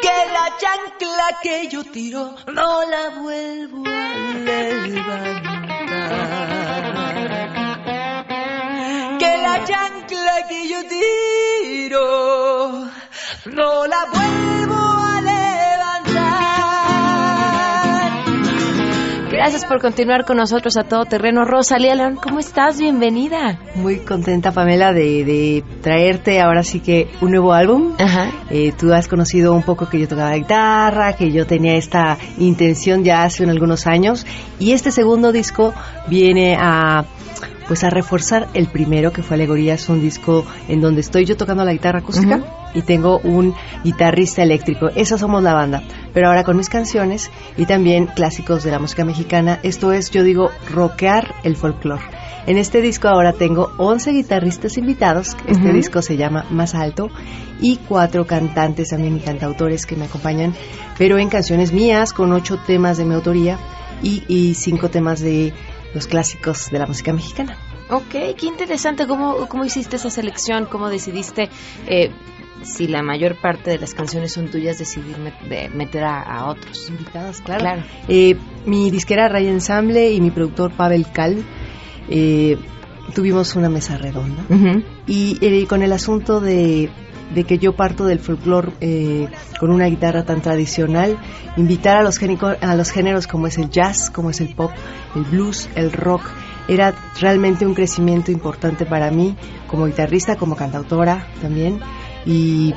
Que la chancla que yo tiro no la vuelvo a levantar tiro no la vuelvo a levantar. Gracias por continuar con nosotros a todo terreno. Rosalía León, ¿cómo estás? Bienvenida. Muy contenta, Pamela, de, traerte ahora sí que un nuevo álbum. Ajá. Eh, tú has conocido un poco que yo tocaba guitarra, que yo tenía esta intención ya hace algunos años. Y este segundo disco viene a pues a reforzar el primero que fue Alegorías, un disco en donde estoy yo tocando la guitarra acústica y tengo un guitarrista eléctrico. Esa somos la banda. Pero ahora con mis canciones y también clásicos de la música mexicana, esto es, yo digo, rockear el folclore. En este disco ahora tengo 11 guitarristas invitados, este disco se llama Más Alto, y cuatro cantantes también y cantautores que me acompañan, pero en canciones mías, con ocho temas de mi autoría y, y cinco temas de los clásicos de la música mexicana. Ok, qué interesante. ¿Cómo, cómo hiciste esa selección? ¿Cómo decidiste, eh, si la mayor parte de las canciones son tuyas, decidir meter a, otros invitados? Claro. Eh, mi disquera Ray Ensemble y mi productor Pavel Cal eh, tuvimos una mesa redonda y con el asunto de de que yo parto del folclore eh, con una guitarra tan tradicional, invitar a los, a los géneros como es el jazz, como es el pop, el blues, el rock, era realmente un crecimiento importante para mí como guitarrista, como cantautora también. Y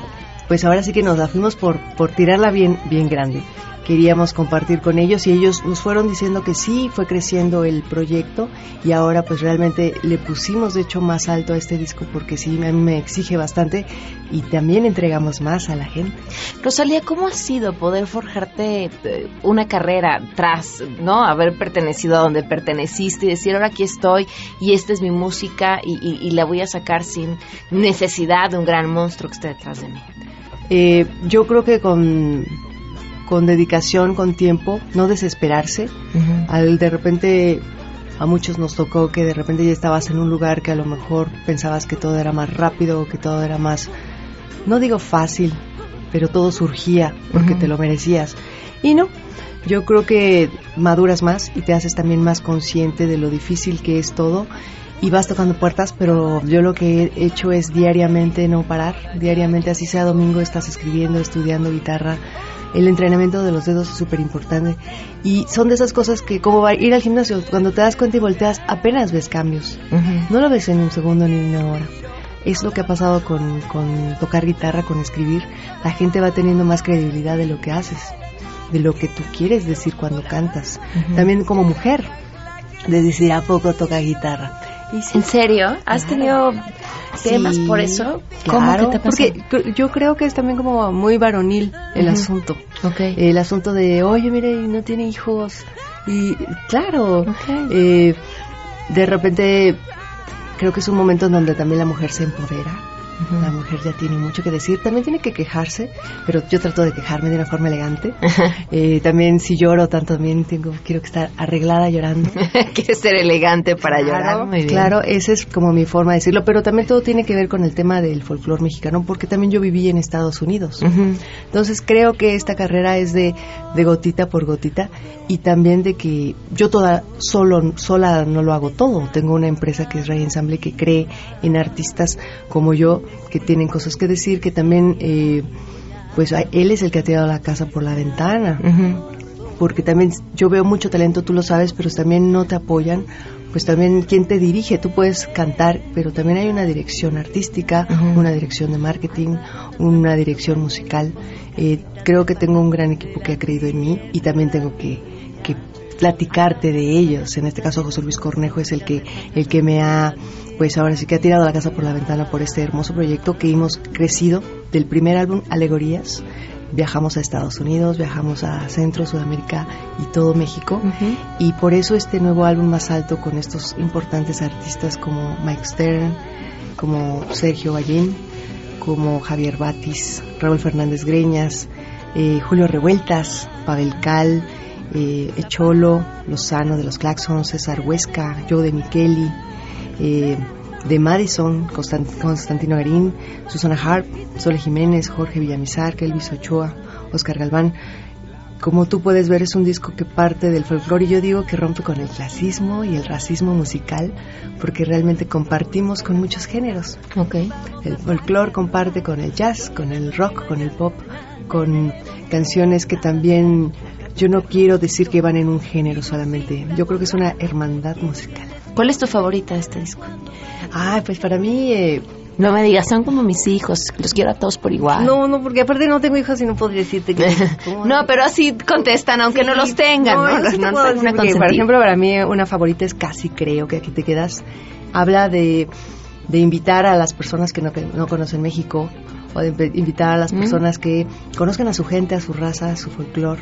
pues ahora sí que nos la fuimos por, por tirarla bien, bien grande queríamos compartir con ellos y ellos nos fueron diciendo que sí, fue creciendo el proyecto y ahora pues realmente le pusimos de hecho más alto a este disco porque sí a mí me exige bastante y también entregamos más a la gente. Rosalía, ¿cómo ha sido poder forjarte eh, una carrera tras, ¿no? Haber pertenecido a donde perteneciste y decir, ahora aquí estoy y esta es mi música y, la voy a sacar sin necesidad de un gran monstruo que esté detrás de mí. Eh, yo creo que con con dedicación, con tiempo, no desesperarse. Al de repente a muchos nos tocó que de repente ya estabas en un lugar que a lo mejor pensabas que todo era más rápido, que todo era más, no digo fácil, pero todo surgía porque te lo merecías. Y no, yo creo que maduras más y te haces también más consciente de lo difícil que es todo y vas tocando puertas, pero yo lo que he hecho es diariamente no parar, diariamente, así sea domingo, estás escribiendo, estudiando guitarra, el entrenamiento de los dedos es súper importante. Y son de esas cosas que, como va, ir al gimnasio, cuando te das cuenta y volteas, apenas ves cambios. No lo ves en un segundo ni en una hora. Es lo que ha pasado con, con tocar guitarra, con escribir. La gente va teniendo más credibilidad de lo que haces, de lo que tú quieres decir cuando cantas. También como mujer, de decir, ¿a poco toca guitarra? ¿En serio? ¿Has tenido temas por eso? ¿Cómo te Porque yo creo que es también como muy varonil el asunto. El asunto de, oye, mire, no tiene hijos. Y claro, eh, de repente creo que es un momento en donde también la mujer se empodera la mujer ya tiene mucho que decir. También tiene que quejarse, pero yo trato de quejarme de una forma elegante. Eh, también si lloro tanto, también tengo, quiero estar arreglada llorando. Quieres ser elegante para llorar. Claro, esa es como mi forma de decirlo. Pero también todo tiene que ver con el tema del folclore mexicano, porque también yo viví en Estados Unidos. Entonces creo que esta carrera es de, de gotita por gotita y también de que yo toda solo sola no lo hago todo. Tengo una empresa que es Ray Ensemble que cree en artistas como yo que tienen cosas que decir, que también, eh, pues él es el que ha tirado la casa por la ventana. Porque también yo veo mucho talento, tú lo sabes, pero también no te apoyan. Pues también quién te dirige, tú puedes cantar, pero también hay una dirección artística, una dirección de marketing, una dirección musical. Eh, creo que tengo un gran equipo que ha creído en mí y también tengo que platicarte de ellos. En este caso José Luis Cornejo es el que el que me ha pues ahora sí que ha tirado la casa por la ventana por este hermoso proyecto que hemos crecido del primer álbum Alegorías. Viajamos a Estados Unidos, viajamos a Centro, Sudamérica y todo México. Y por eso este nuevo álbum más alto con estos importantes artistas como Mike Stern, como Sergio Ballín, como Javier Batis, Raúl Fernández Greñas, eh, Julio Revueltas, Pavel Cal, eh, Echolo, Lozano de los Claxons, César Huesca, Joe de Micheli, eh, de Madison, Constantino Garín, Susana Harp, Sole Jiménez, Jorge Villamizar, Kelvis Ochoa, Oscar Galván. Como tú puedes ver, es un disco que parte del folclore y yo digo que rompe con el clasismo y el racismo musical porque realmente compartimos con muchos géneros. Okay. El folclore comparte con el jazz, con el rock, con el pop, con canciones que también yo no quiero decir que van en un género solamente. Yo creo que es una hermandad musical. ¿Cuál es tu favorita de este disco? Ah, pues para mí... Eh, no me digas, son como mis hijos, los quiero a todos por igual. No, no, porque aparte no tengo hijos y no podría decirte que... no, pero así contestan, aunque no los tengan, ¿no? ¿no? por ejemplo, para mí una favorita es Casi Creo, que aquí te quedas. Habla de, de invitar a las personas que no, no conocen México, o de invitar a las mm. personas que conozcan a su gente, a su raza, a su folclore.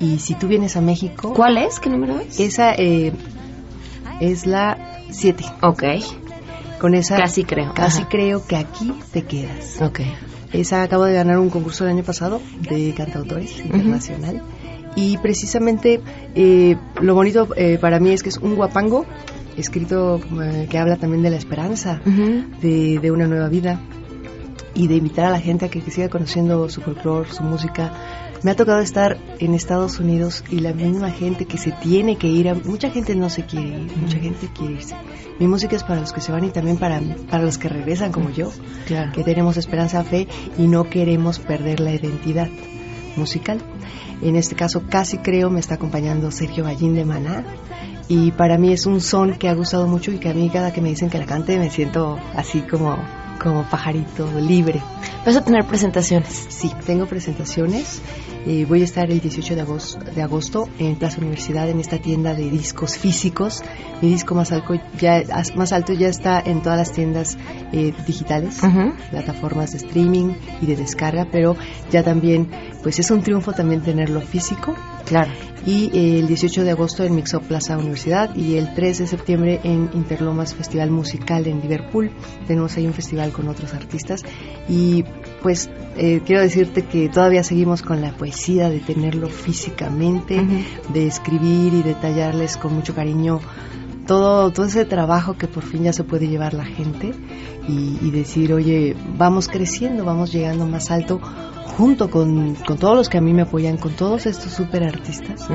Y si tú vienes a México... ¿Cuál es? ¿Qué número es? Esa... Eh, es la 7. Ok. Con esa. Casi creo. Casi creo que aquí te quedas. Ok. Esa acabo de ganar un concurso el año pasado de cantautores internacional. Y precisamente eh, lo bonito eh, para mí es que es un guapango escrito eh, que habla también de la esperanza, de, de, una nueva vida. y de invitar a la gente a que, siga conociendo su folclore, su música. Me ha tocado estar en Estados Unidos y la misma gente que se tiene que ir, mucha gente no se quiere ir, mucha gente quiere irse. Mi música es para los que se van y también para, para los que regresan como yo, que tenemos esperanza, fe y no queremos perder la identidad musical. En este caso casi creo me está acompañando Sergio Ballín de Maná y para mí es un son que ha gustado mucho y que a mí cada que me dicen que la cante me siento así como como pajarito libre. ¿Vas a tener presentaciones? Sí, tengo presentaciones. Eh, voy a estar el 18 de agosto, de agosto en Plaza Universidad en esta tienda de discos físicos. Mi disco más alto ya, más alto ya está en todas las tiendas eh, digitales, plataformas de streaming y de descarga, pero ya también, pues es un triunfo también tenerlo físico. Claro y el 18 de agosto en Mixo Plaza Universidad y el 3 de septiembre en Interlomas Festival Musical en Liverpool. Tenemos ahí un festival con otros artistas y pues eh, quiero decirte que todavía seguimos con la poesía de tenerlo físicamente, de escribir y detallarles con mucho cariño todo, todo ese trabajo que por fin ya se puede llevar la gente y, y decir, oye, vamos creciendo, vamos llegando más alto junto con, todos los que a mí me apoyan, con todos estos super artistas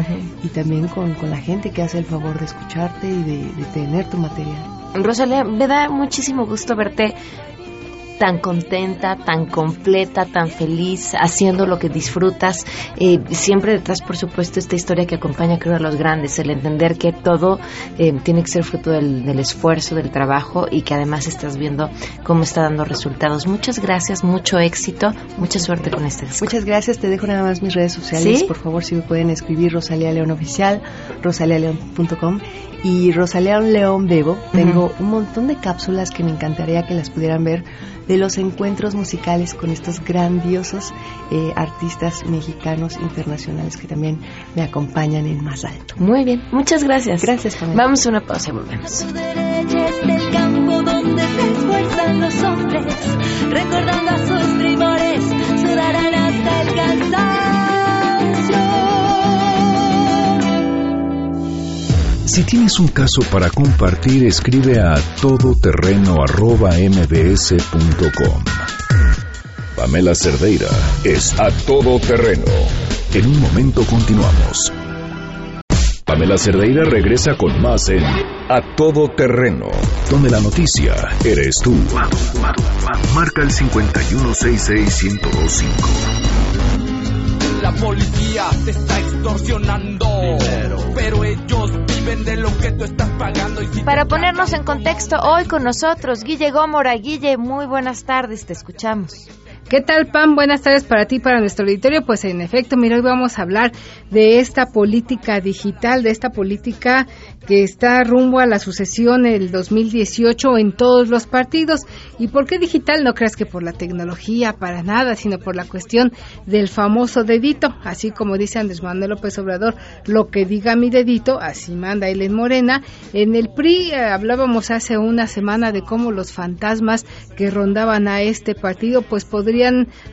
y también con, la gente que hace el favor de escucharte y de, de tener tu material. Rosalía, me da muchísimo gusto verte tan contenta, tan completa, tan feliz, haciendo lo que disfrutas. Eh, siempre detrás, por supuesto, esta historia que acompaña, creo, a los grandes, el entender que todo eh, tiene que ser fruto del, esfuerzo, del trabajo y que además estás viendo cómo está dando resultados. Muchas gracias, mucho éxito, mucha suerte con este disco. Muchas gracias, te dejo nada más mis redes sociales. Por favor, si me pueden escribir Rosalía León Oficial, rosalialeón.com y Rosalía León Bebo. Tengo un montón de cápsulas que me encantaría que las pudieran ver de los encuentros musicales con estos grandiosos eh, artistas mexicanos internacionales que también me acompañan en más alto. Muy bien, muchas gracias. Gracias, Vamos a una pausa y volvemos. del campo donde se esfuerzan los Si tienes un caso para compartir, escribe a todoterreno.mbs.com. Pamela Cerdeira es a todoterreno. En un momento continuamos. Pamela Cerdeira regresa con más en A Todo Terreno, donde la noticia eres tú. Marca el 5166125. La policía te está extorsionando, pero ellos de lo que tú estás pagando. Para ponernos en contexto, hoy con nosotros Guille Gómora. Guille, muy buenas tardes, te escuchamos. ¿Qué tal, Pam? Buenas tardes para ti, para nuestro auditorio. Pues en efecto, mira, hoy vamos a hablar de esta política digital, de esta política que está rumbo a la sucesión el 2018 en todos los partidos. ¿Y por qué digital? No creas que por la tecnología, para nada, sino por la cuestión del famoso dedito. Así como dice Andrés Manuel López Obrador, lo que diga mi dedito, así manda él en Morena. En el PRI eh, hablábamos hace una semana de cómo los fantasmas que rondaban a este partido, pues podrían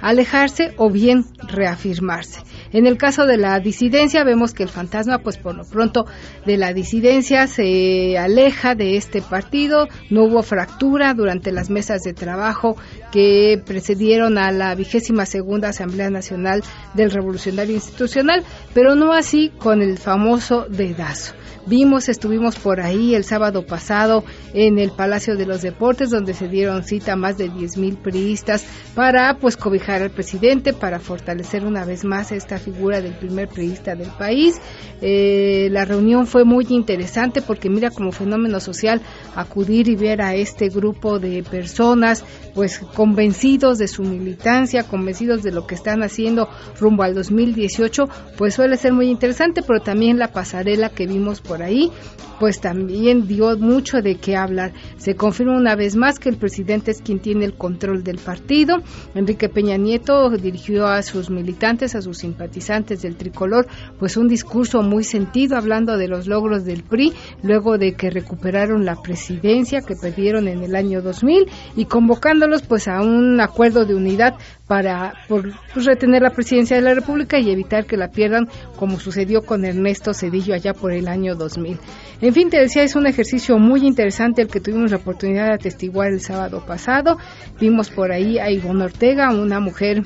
alejarse o bien reafirmarse. En el caso de la disidencia vemos que el fantasma pues por lo pronto de la disidencia se aleja de este partido, no hubo fractura durante las mesas de trabajo que precedieron a la vigésima segunda Asamblea Nacional del Revolucionario Institucional, pero no así con el famoso dedazo. Vimos, estuvimos por ahí el sábado pasado en el Palacio de los Deportes, donde se dieron cita más de 10 mil priistas para pues cobijar al presidente, para fortalecer una vez más esta figura del primer priista del país. Eh, la reunión fue muy interesante porque mira como fenómeno social acudir y ver a este grupo de personas pues convencidos de su militancia, convencidos de lo que están haciendo rumbo al 2018, pues suele ser muy interesante, pero también la pasarela que vimos por ahí, pues también dio mucho de qué hablar. Se confirma una vez más que el presidente es quien tiene el control del partido Enrique Peña Nieto dirigió a sus militantes, a sus simpatizantes del tricolor, pues un discurso muy sentido hablando de los logros del PRI luego de que recuperaron la presidencia que perdieron en el año 2000 y convocándolos pues a un acuerdo de unidad para por, pues, retener la presidencia de la República y evitar que la pierdan como sucedió con Ernesto Cedillo allá por el año 2000. En fin, te decía, es un ejercicio muy interesante el que tuvimos la oportunidad de atestiguar el sábado pasado. Vimos por ahí a Ivonne Ortega, una mujer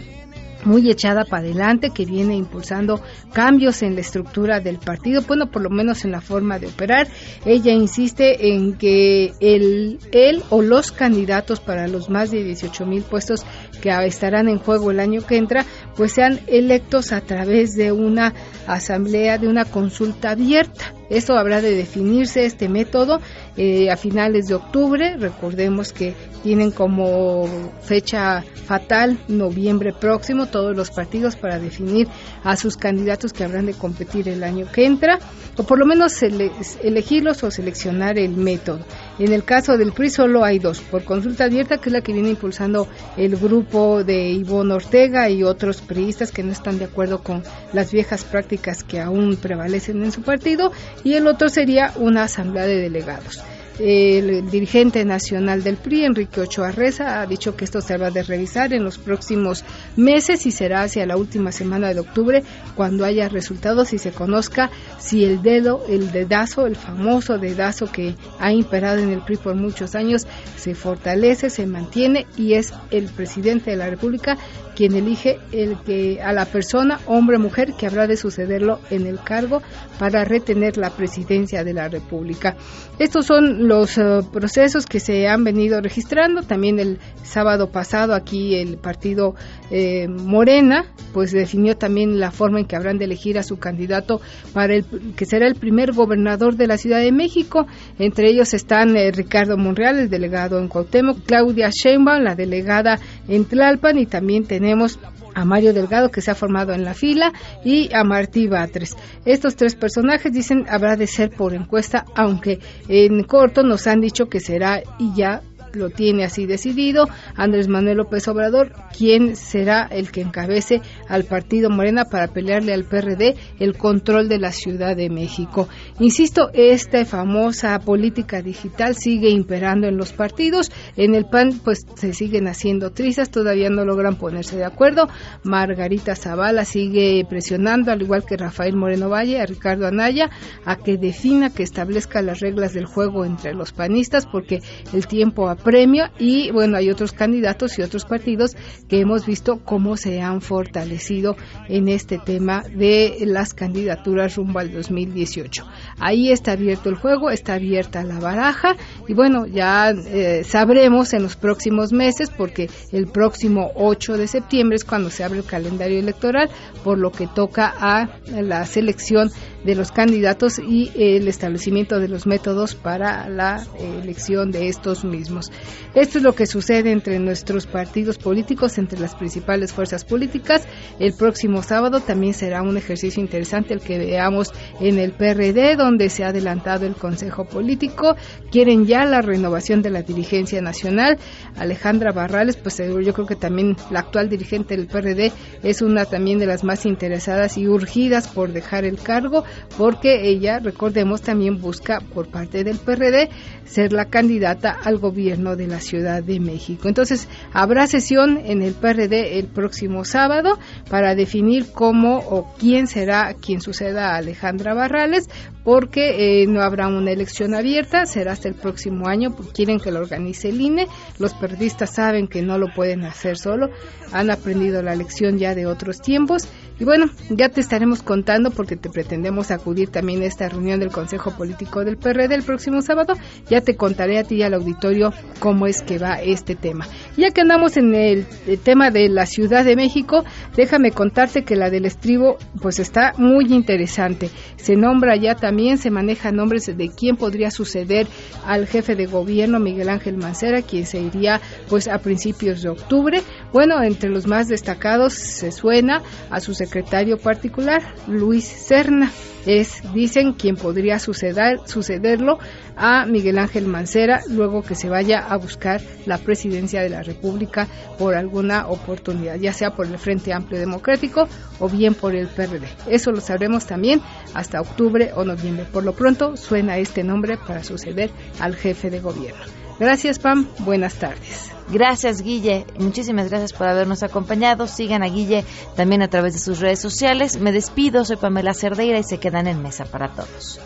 muy echada para adelante, que viene impulsando cambios en la estructura del partido, bueno, por lo menos en la forma de operar. Ella insiste en que el, él o los candidatos para los más de 18 mil puestos que estarán en juego el año que entra, pues sean electos a través de una asamblea, de una consulta abierta. Esto habrá de definirse este método eh, a finales de octubre. Recordemos que tienen como fecha fatal noviembre próximo todos los partidos para definir a sus candidatos que habrán de competir el año que entra, o por lo menos elegirlos o seleccionar el método. En el caso del PRI solo hay dos, por consulta abierta, que es la que viene impulsando el grupo de Ivonne Ortega y otros priistas que no están de acuerdo con las viejas prácticas que aún prevalecen en su partido, y el otro sería una asamblea de delegados. El dirigente nacional del PRI, Enrique Ochoa Reza, ha dicho que esto se va a revisar en los próximos meses y será hacia la última semana de octubre cuando haya resultados y se conozca si el dedo, el dedazo, el famoso dedazo que ha imperado en el PRI por muchos años, se fortalece, se mantiene y es el presidente de la República quien elige el que a la persona, hombre o mujer, que habrá de sucederlo en el cargo para retener la presidencia de la República. Estos son los eh, procesos que se han venido registrando. También el sábado pasado aquí el partido eh, Morena, pues definió también la forma en que habrán de elegir a su candidato para el que será el primer gobernador de la Ciudad de México. Entre ellos están eh, Ricardo Monreal, el delegado en Cuauhtémoc, Claudia Sheinbaum, la delegada en Tlalpan y también tenemos tenemos a Mario Delgado que se ha formado en la fila y a Martí Batres. Estos tres personajes dicen habrá de ser por encuesta, aunque en corto nos han dicho que será y ya lo tiene así decidido Andrés Manuel López Obrador, quien será el que encabece al partido Morena para pelearle al PRD el control de la Ciudad de México. Insisto, esta famosa política digital sigue imperando en los partidos. En el PAN, pues se siguen haciendo trizas, todavía no logran ponerse de acuerdo. Margarita Zavala sigue presionando, al igual que Rafael Moreno Valle, a Ricardo Anaya, a que defina, que establezca las reglas del juego entre los panistas, porque el tiempo premio y bueno, hay otros candidatos y otros partidos que hemos visto cómo se han fortalecido en este tema de las candidaturas rumbo al 2018. Ahí está abierto el juego, está abierta la baraja y bueno, ya eh, sabremos en los próximos meses porque el próximo 8 de septiembre es cuando se abre el calendario electoral, por lo que toca a la selección de los candidatos y el establecimiento de los métodos para la elección de estos mismos. Esto es lo que sucede entre nuestros partidos políticos, entre las principales fuerzas políticas. El próximo sábado también será un ejercicio interesante el que veamos en el PRD, donde se ha adelantado el Consejo Político. Quieren ya la renovación de la dirigencia nacional. Alejandra Barrales, pues yo creo que también la actual dirigente del PRD es una también de las más interesadas y urgidas por dejar el cargo porque ella, recordemos, también busca por parte del PRD ser la candidata al gobierno de la Ciudad de México. Entonces, habrá sesión en el PRD el próximo sábado para definir cómo o quién será quien suceda a Alejandra Barrales, porque eh, no habrá una elección abierta, será hasta el próximo año, quieren que lo organice el INE, los periodistas saben que no lo pueden hacer solo, han aprendido la lección ya de otros tiempos y bueno, ya te estaremos contando porque te pretendemos acudir también a esta reunión del Consejo Político del PRD el próximo sábado, ya te contaré a ti y al auditorio cómo es que va este tema. Ya que andamos en el, tema de la Ciudad de México, déjame contarte que la del estribo pues está muy interesante, se nombra ya también se manejan nombres de quién podría suceder al jefe de gobierno Miguel Ángel Mancera, quien se iría pues a principios de octubre. Bueno, entre los más destacados se suena a su secretario particular, Luis Serna. Es, dicen, quien podría suceder, sucederlo a Miguel Ángel Mancera luego que se vaya a buscar la presidencia de la República por alguna oportunidad, ya sea por el Frente Amplio Democrático o bien por el PRD. Eso lo sabremos también hasta octubre o noviembre. Por lo pronto suena este nombre para suceder al jefe de gobierno. Gracias, Pam. Buenas tardes. Gracias, Guille. Muchísimas gracias por habernos acompañado. Sigan a Guille también a través de sus redes sociales. Me despido, soy Pamela Cerdeira y se quedan en mesa para todos.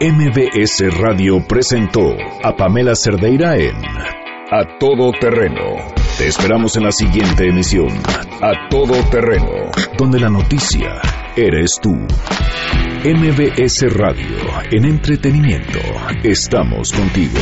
MBS Radio presentó a Pamela Cerdeira en A Todo Terreno. Te esperamos en la siguiente emisión, A Todo Terreno, donde la noticia eres tú. MBS Radio, en entretenimiento, estamos contigo.